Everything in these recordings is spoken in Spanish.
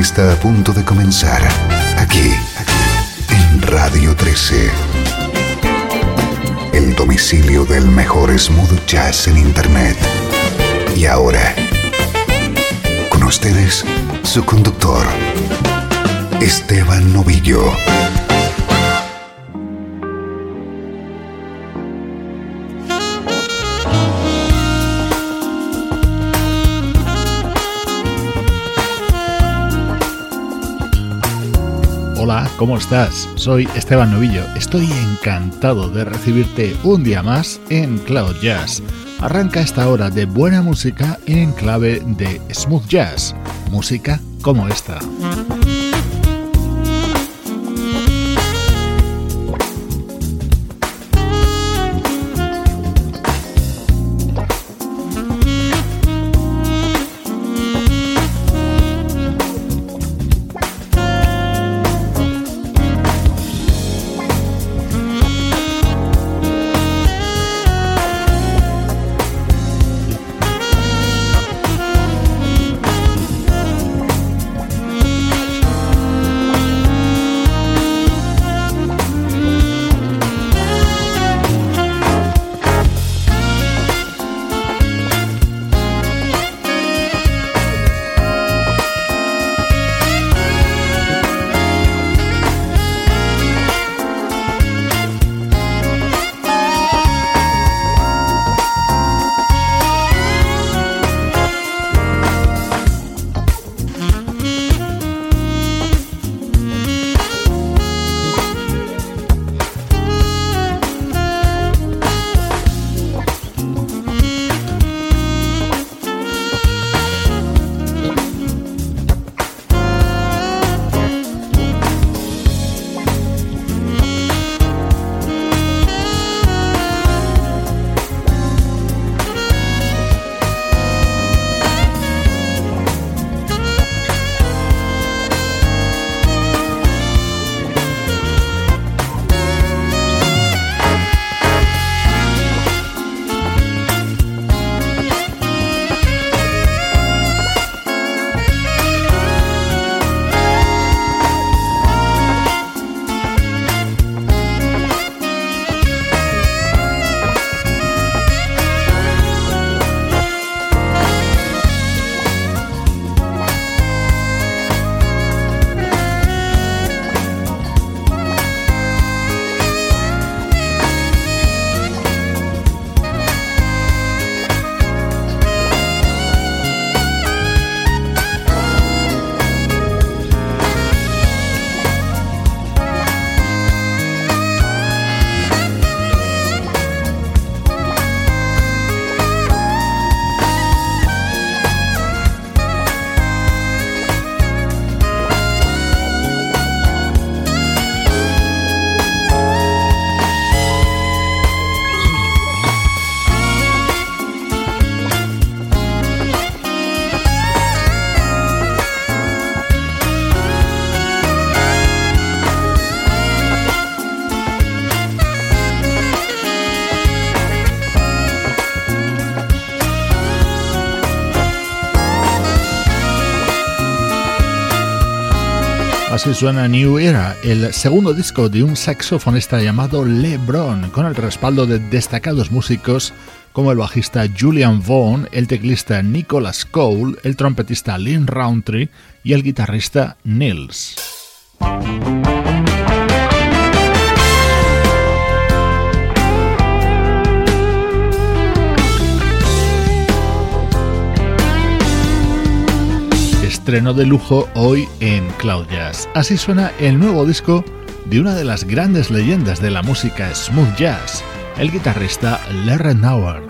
Está a punto de comenzar aquí, en Radio 13. El domicilio del mejor smooth jazz en Internet. Y ahora, con ustedes, su conductor, Esteban Novillo. Hola, ¿cómo estás? Soy Esteban Novillo. Estoy encantado de recibirte un día más en Cloud Jazz. Arranca esta hora de buena música en clave de smooth jazz, música como esta. Así suena New Era, el segundo disco de un saxofonista llamado LeBron, con el respaldo de destacados músicos como el bajista Julian Vaughn, el teclista Nicholas Cole, el trompetista Lynn Roundtree y el guitarrista Nils. Estreno de lujo hoy en Cloud Jazz. Así suena el nuevo disco de una de las grandes leyendas de la música smooth jazz, el guitarrista Larry Nauer.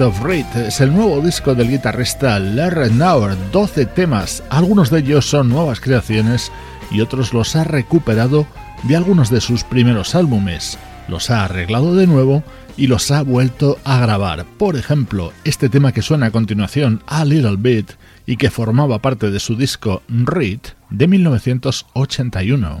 Of Reed. Es el nuevo disco del guitarrista Larry Nauer, 12 temas. Algunos de ellos son nuevas creaciones y otros los ha recuperado de algunos de sus primeros álbumes. Los ha arreglado de nuevo y los ha vuelto a grabar. Por ejemplo, este tema que suena a continuación, A Little Bit, y que formaba parte de su disco Reed de 1981.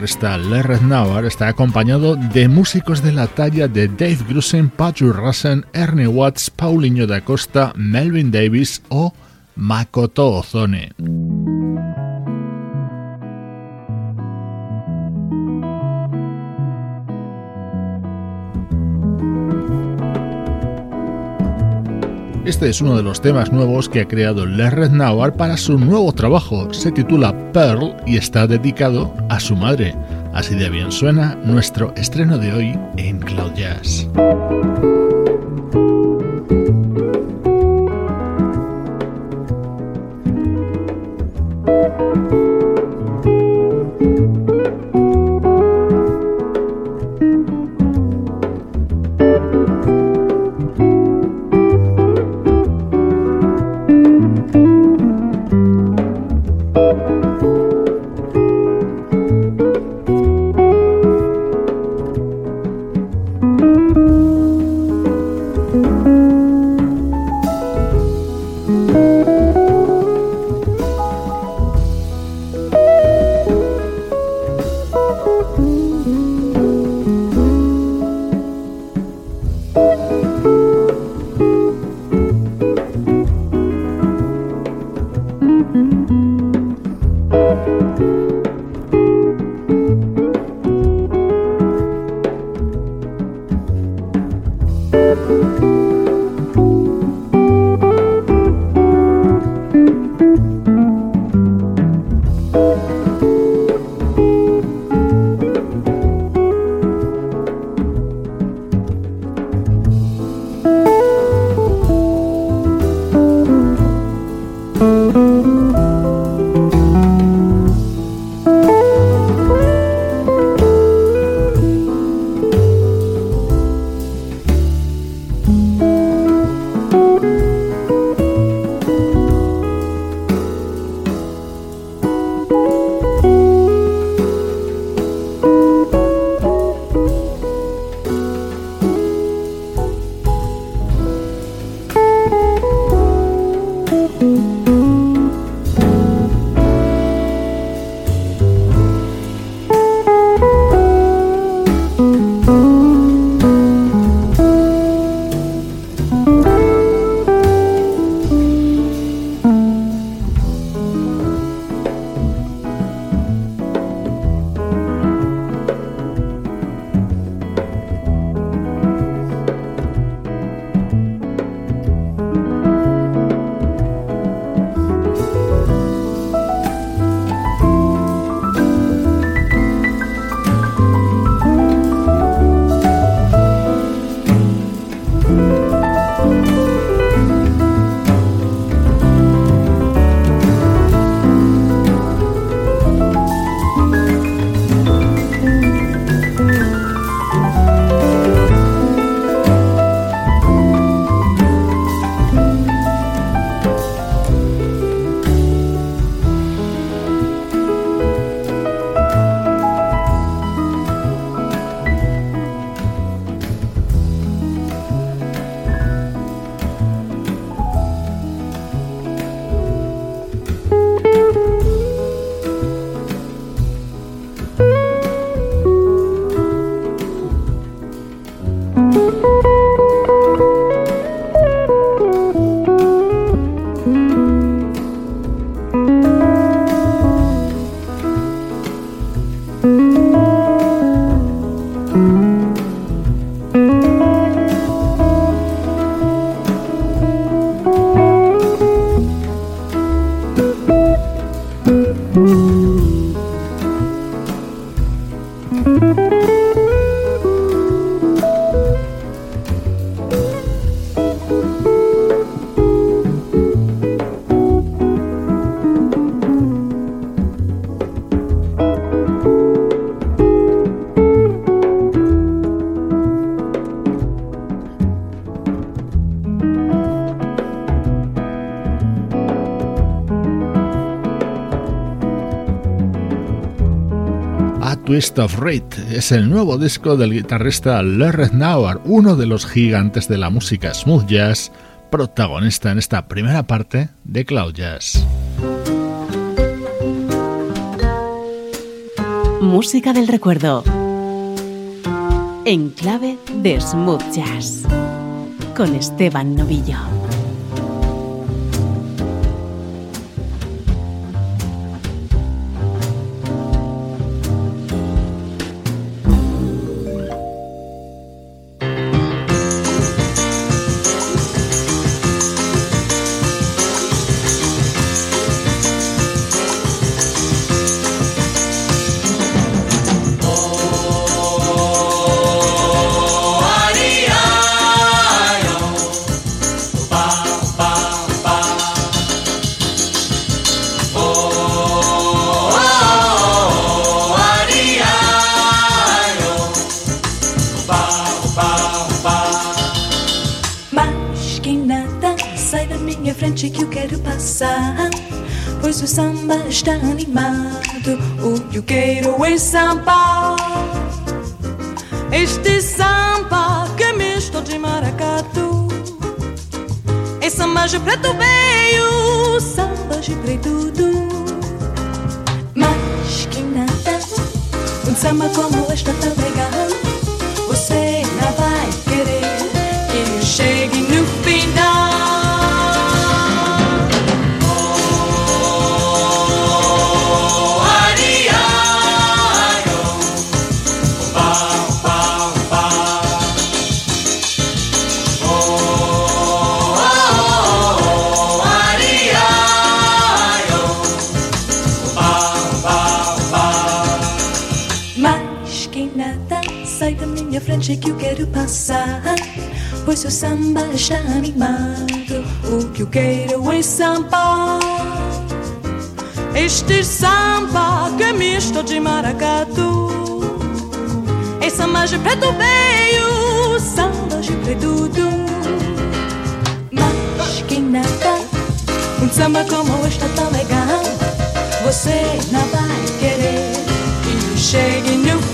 Guitarrista Lerred Nauer está acompañado de músicos de la talla de Dave Grusin, Patrick Russen, Ernie Watts, Paulinho da Costa, Melvin Davis o Makoto Ozone. Este es uno de los temas nuevos que ha creado Lerred Nauer para su nuevo trabajo. Se titula Pearl y está dedicado a su madre. Así de bien suena nuestro estreno de hoy en Cloud Jazz. Twist of Rate es el nuevo disco del guitarrista Larry Nauer, uno de los gigantes de la música smooth jazz, protagonista en esta primera parte de Cloud Jazz. música del recuerdo. En clave de smooth jazz. Con Esteban Novillo. Seu samba está animado, o que eu quero é samba. Este samba que é misto de maracatu. É samba de preto veio, samba de preto Mas quem nada, um samba como este tão legal, você não vai querer que chegue no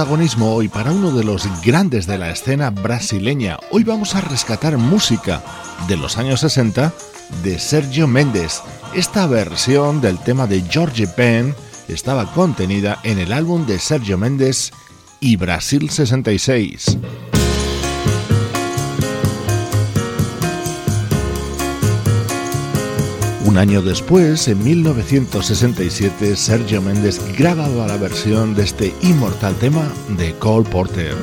protagonismo hoy para uno de los grandes de la escena brasileña. Hoy vamos a rescatar música de los años 60 de Sergio Méndez. Esta versión del tema de George Penn estaba contenida en el álbum de Sergio Méndez y Brasil 66. Un año después, en 1967, Sergio Méndez grababa la versión de este inmortal tema de Cole Porter.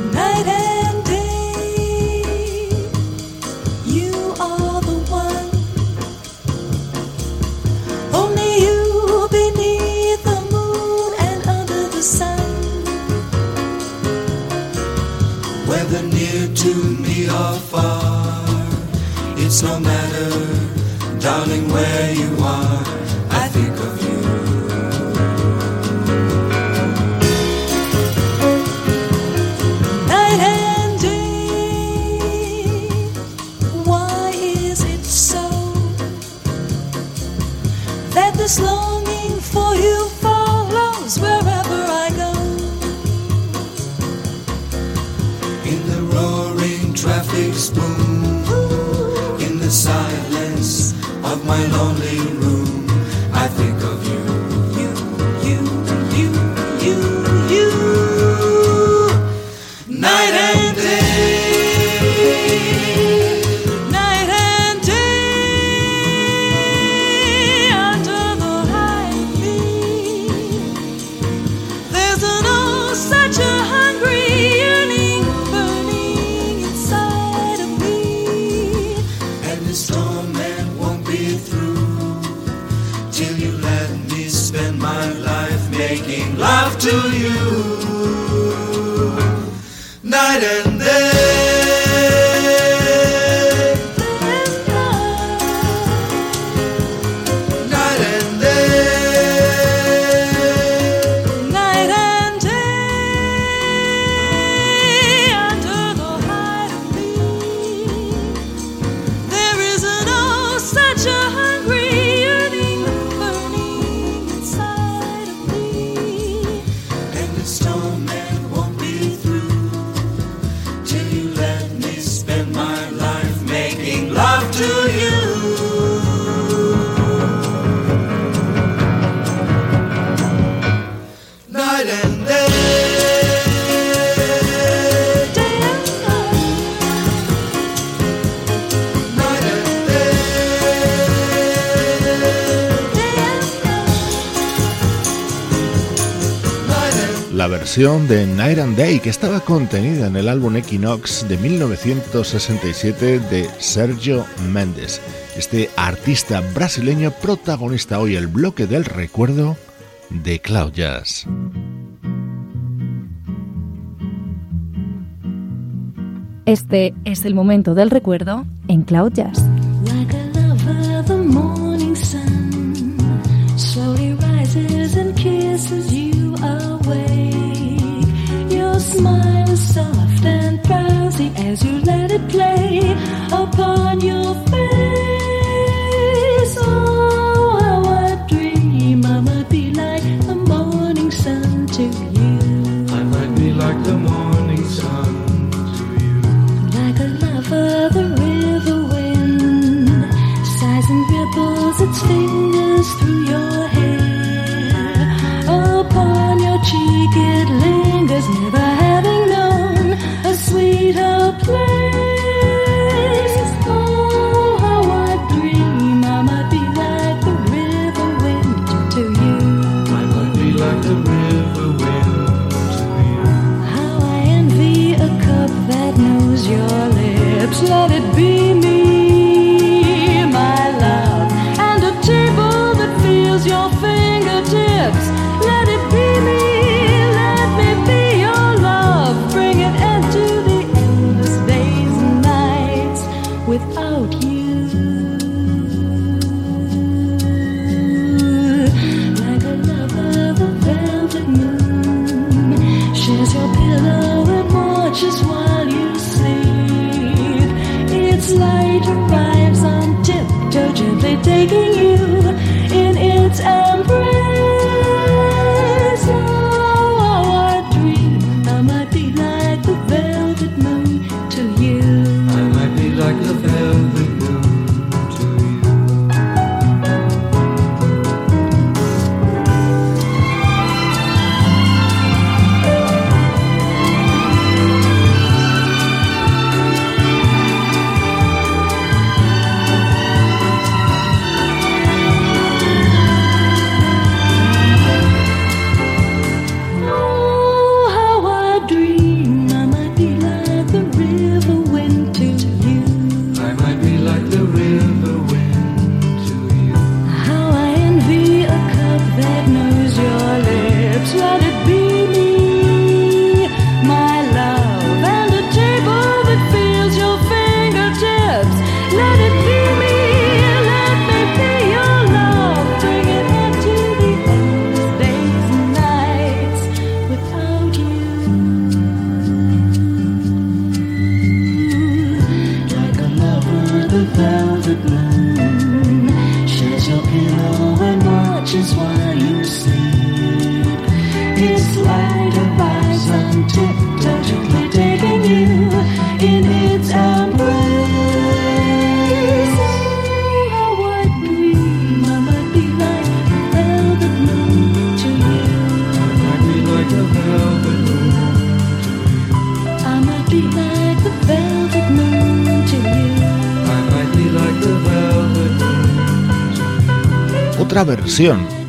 Versión de Night and Day que estaba contenida en el álbum Equinox de 1967 de Sergio Mendes, este artista brasileño protagonista hoy el bloque del recuerdo de Cloud Jazz. Este es el momento del recuerdo en Cloud Jazz. Smile is soft and drowsy as you let it play upon your face. they take it.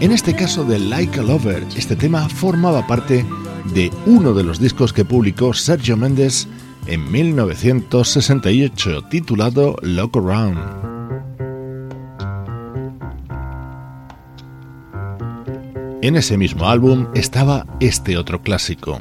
En este caso de Like a Lover. Este tema formaba parte de uno de los discos que publicó Sergio Méndez en 1968, titulado Look Around. En ese mismo álbum estaba este otro clásico.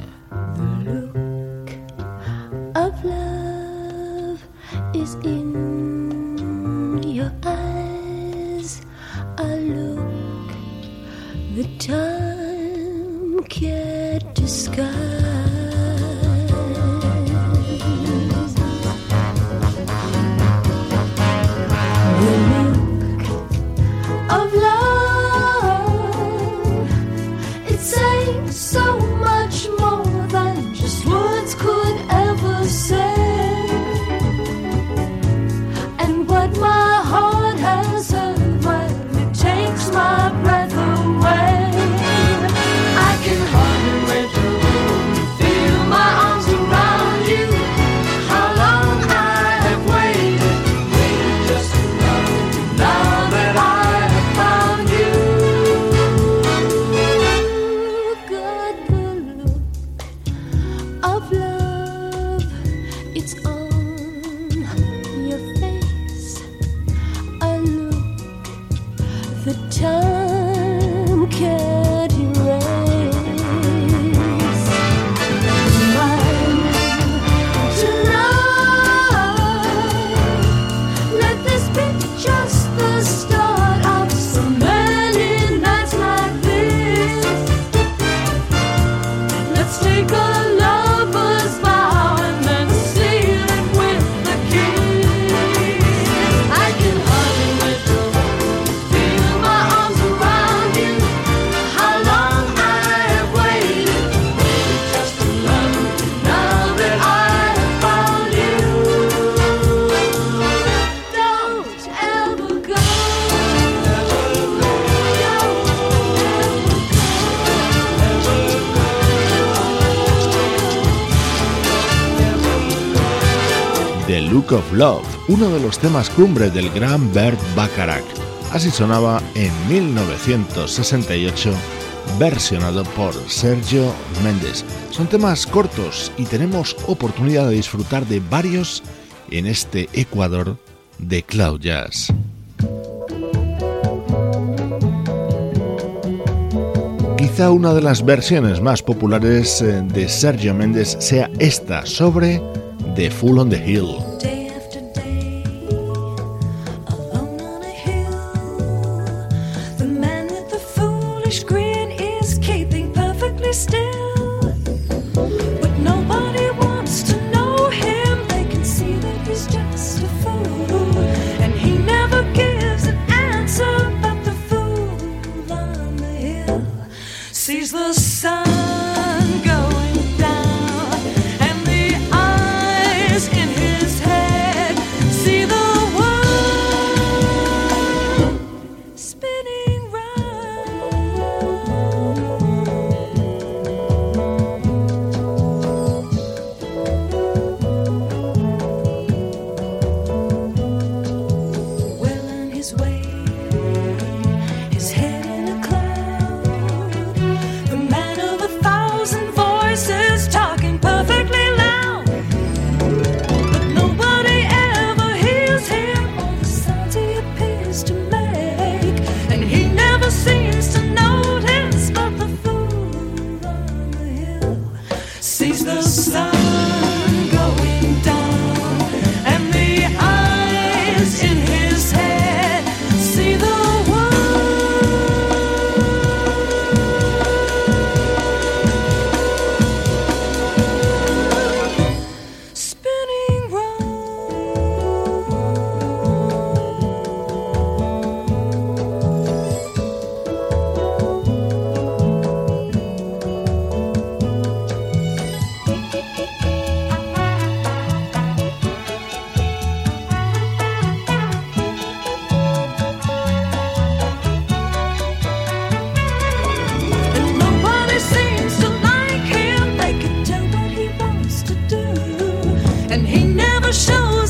Uno de los temas cumbre del gran Bert Bacharach. Así sonaba en 1968, versionado por Sergio Méndez. Son temas cortos y tenemos oportunidad de disfrutar de varios en este Ecuador de Cloud Jazz. Quizá una de las versiones más populares eh, de Sergio Méndez sea esta sobre The Fool on the Hill. understand.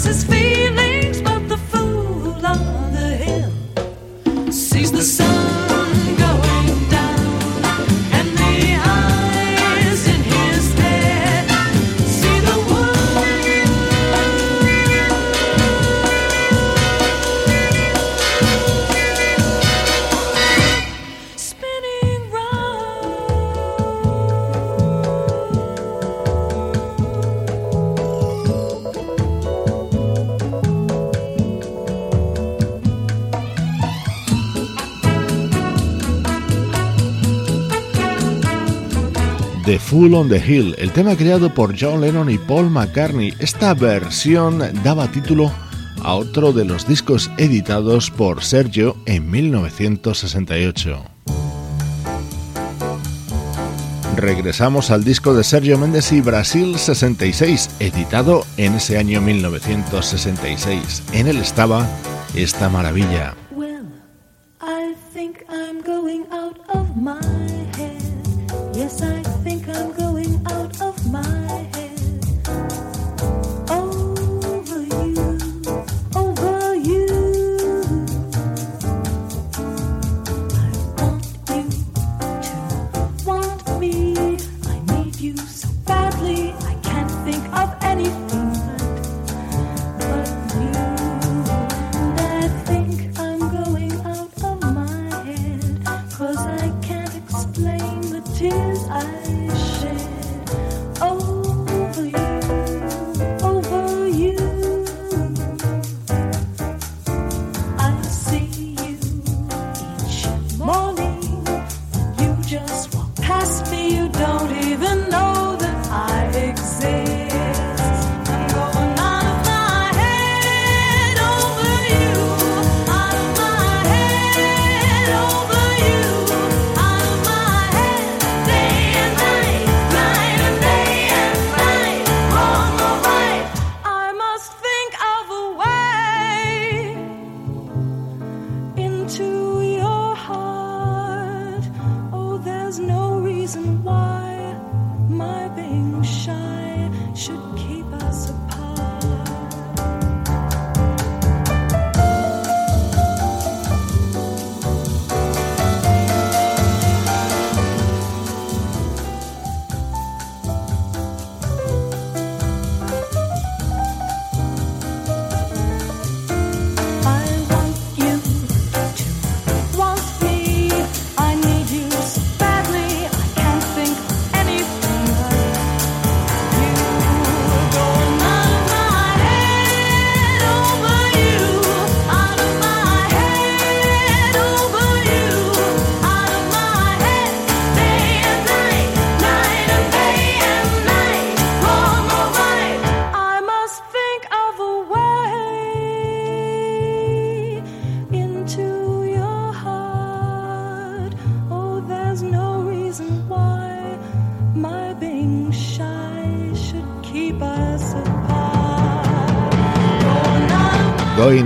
The Fool on the Hill, el tema creado por John Lennon y Paul McCartney. Esta versión daba título a otro de los discos editados por Sergio en 1968. Regresamos al disco de Sergio Méndez y Brasil 66, editado en ese año 1966. En él estaba esta maravilla.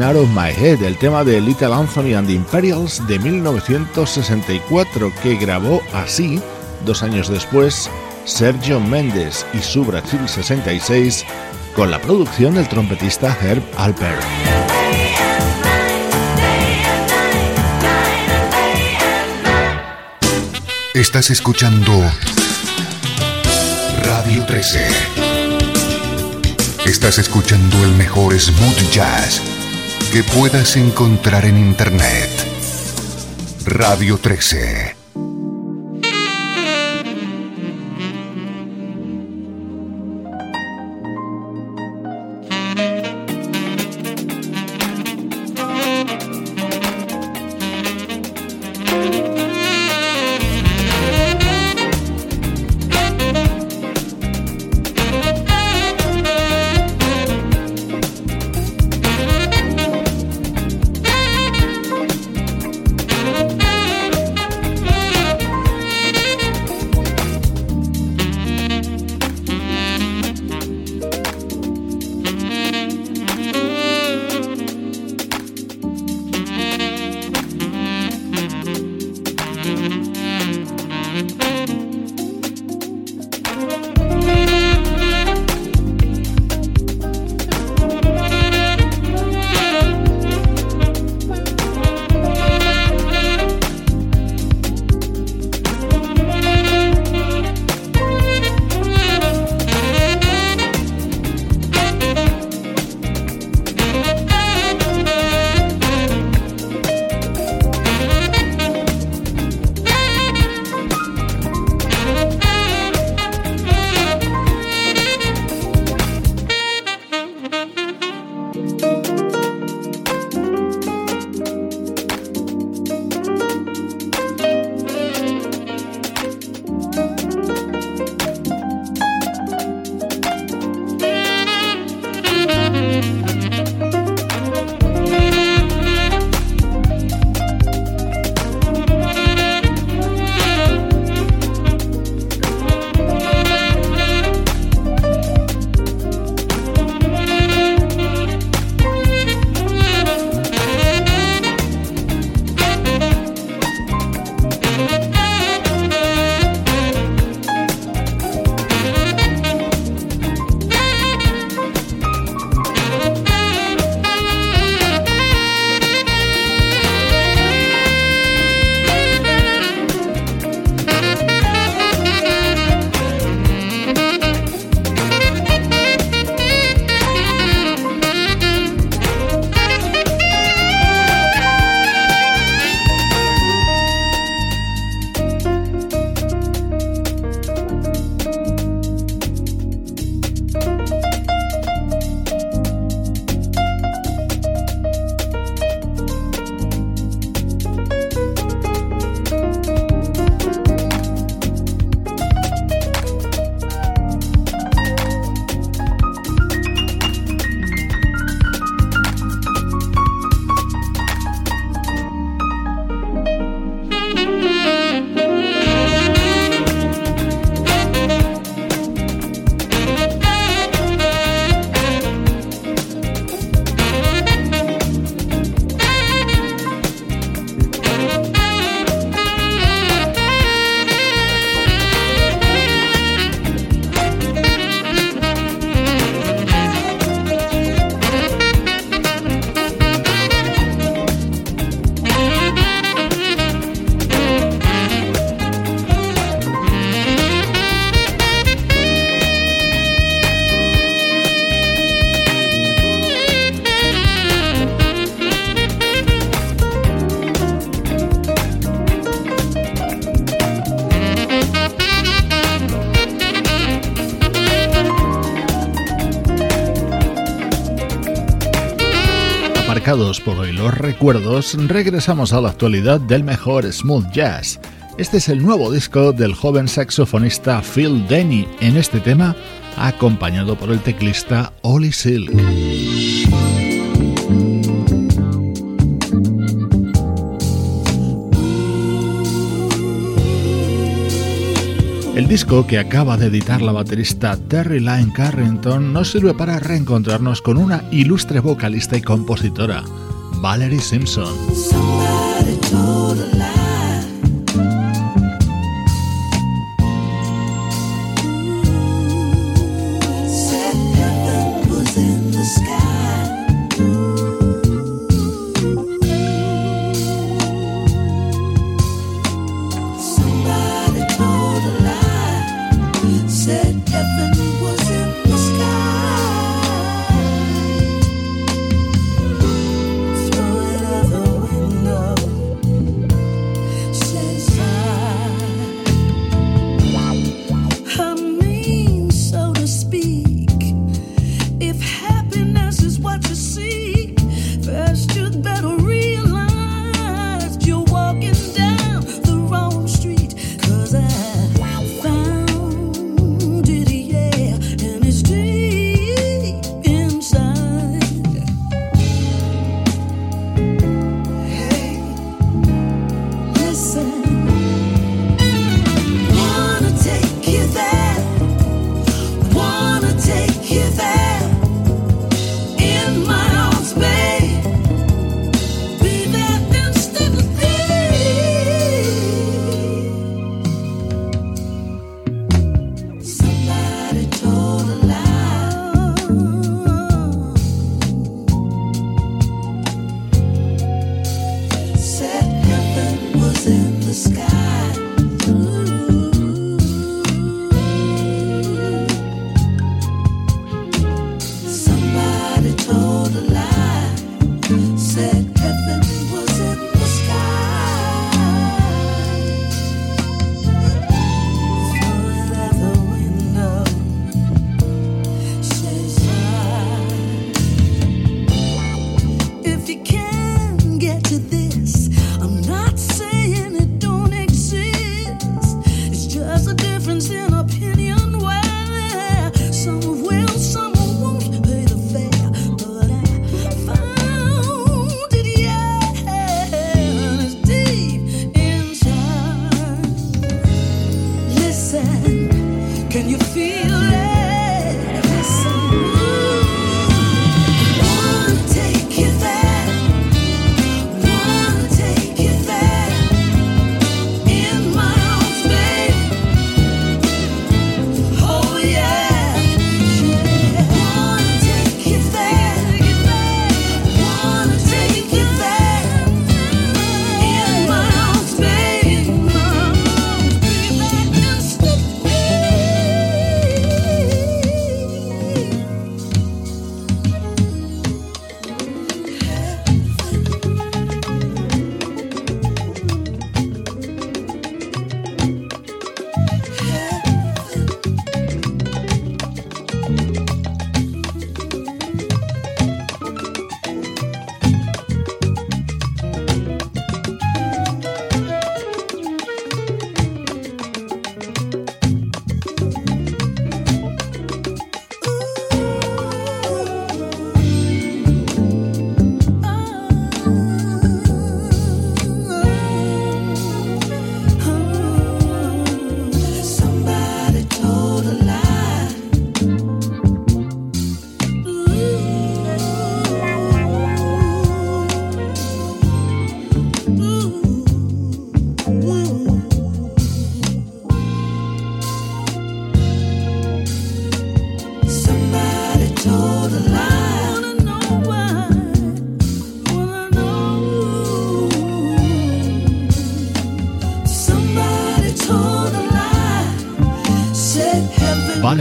Going Out of My Head, el tema de Little Anthony and the Imperials de 1964, que grabó así, dos años después, Sergio Méndez y su Brasil 66, con la producción del trompetista Herb Alper. Estás escuchando Radio 13. Estás escuchando el mejor smooth jazz que puedas encontrar en Internet. Radio 13. Los recuerdos, regresamos a la actualidad del mejor smooth jazz. Este es el nuevo disco del joven saxofonista Phil Denny, en este tema acompañado por el teclista Ollie Silk. disco que acaba de editar la baterista Terry Lyne Carrington nos sirve para reencontrarnos con una ilustre vocalista y compositora, Valerie Simpson.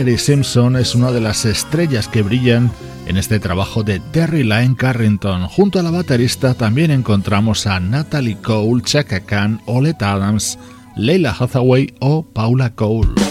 Valerie Simpson es una de las estrellas que brillan en este trabajo de Terry Lyne Carrington. Junto a la baterista también encontramos a Natalie Cole, Chaka Khan, Olet Adams, Leila Hathaway o Paula Cole.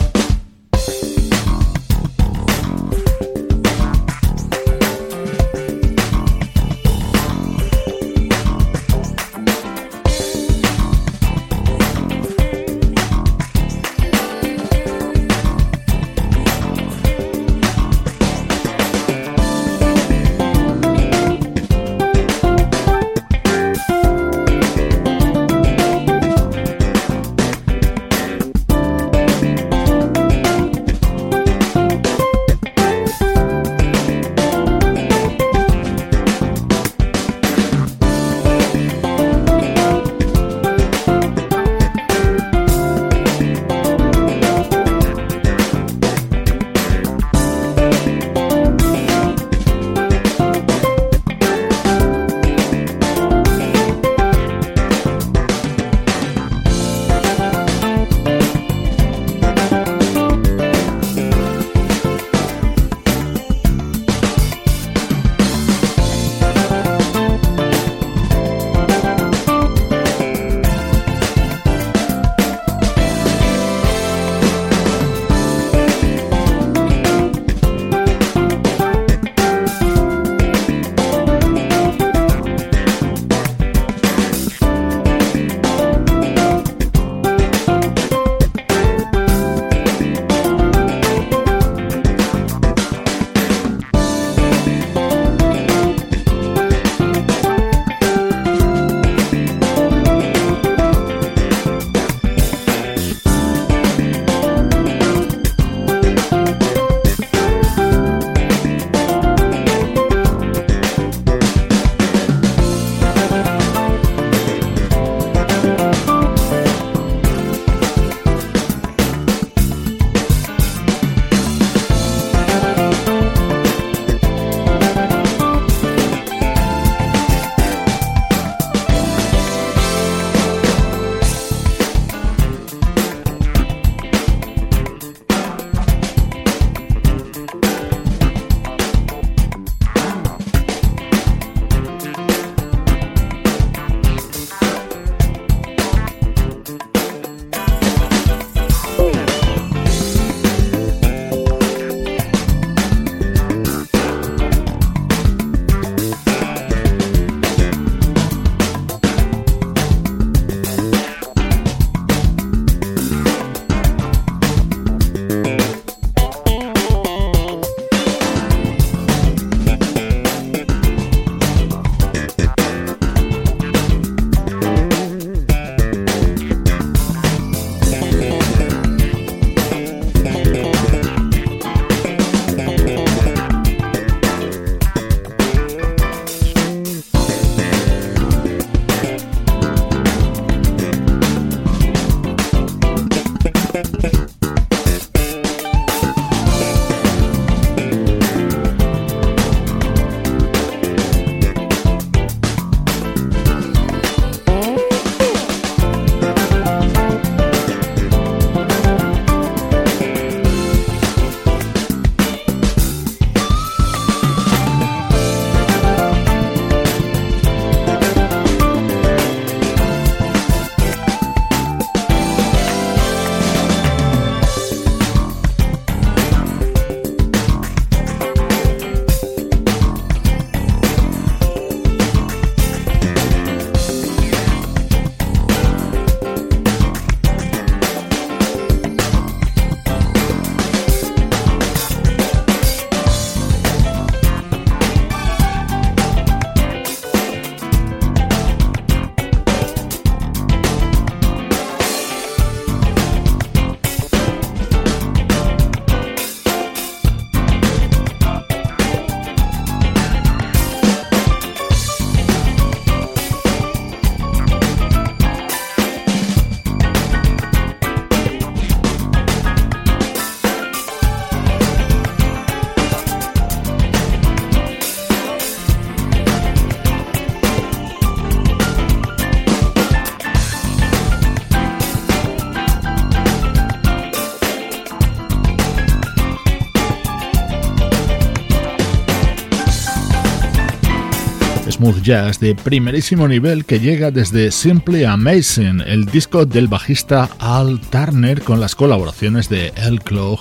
Smooth jazz de primerísimo nivel que llega desde Simply Amazing, el disco del bajista Al Turner con las colaboraciones de El Clough,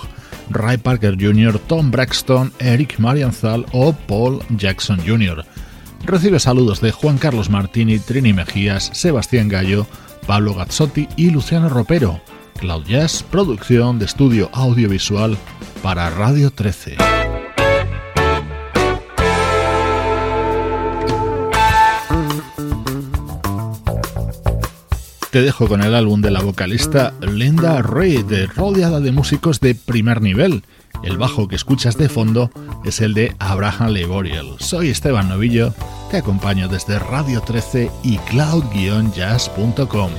Ray Parker Jr., Tom Braxton, Eric Marianthal o Paul Jackson Jr. Recibe saludos de Juan Carlos Martini, Trini Mejías, Sebastián Gallo, Pablo Gazzotti y Luciano Ropero. Cloud Jazz, producción de estudio audiovisual para Radio 13. Te dejo con el álbum de la vocalista Linda Reid, rodeada de músicos de primer nivel. El bajo que escuchas de fondo es el de Abraham Leboriel. Soy Esteban Novillo, te acompaño desde Radio 13 y cloud-jazz.com.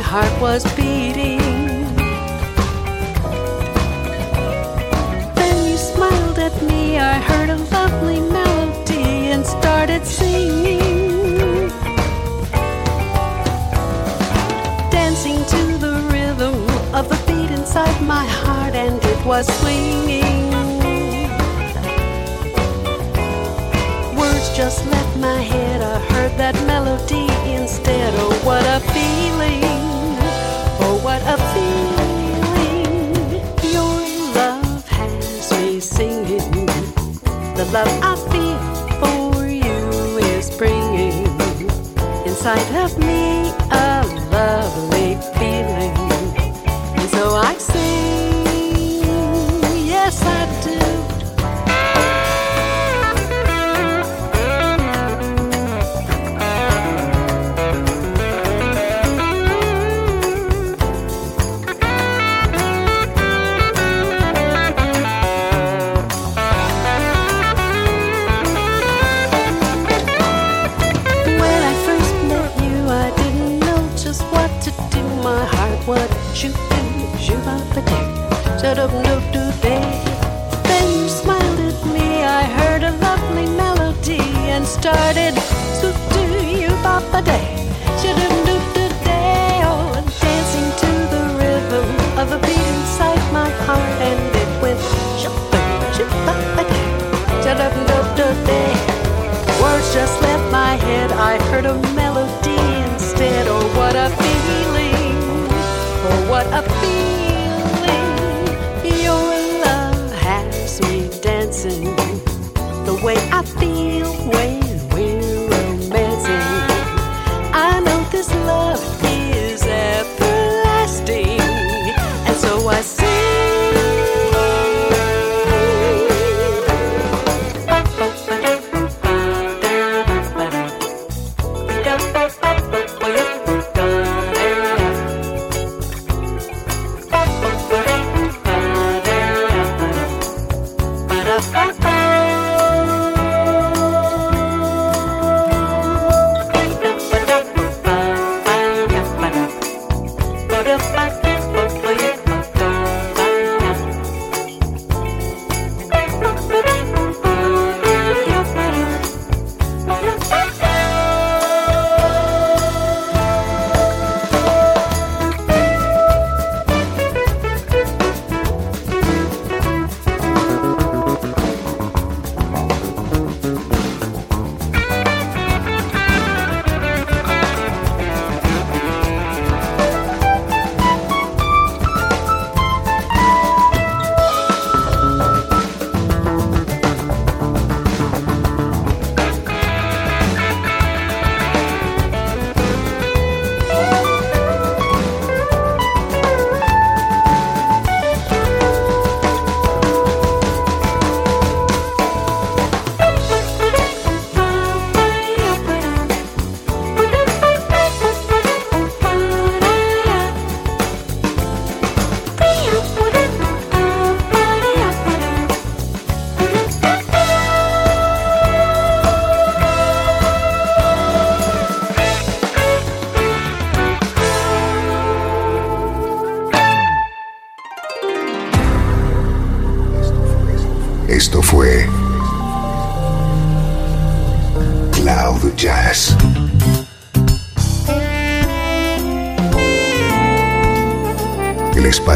heart was beating. Then you smiled at me, I heard a lovely melody and started singing. Dancing to the rhythm of the beat inside my heart, and it was swinging. Words just left my head, I heard that melody instead. Oh, what a feeling! Love I feel for you is bringing inside of me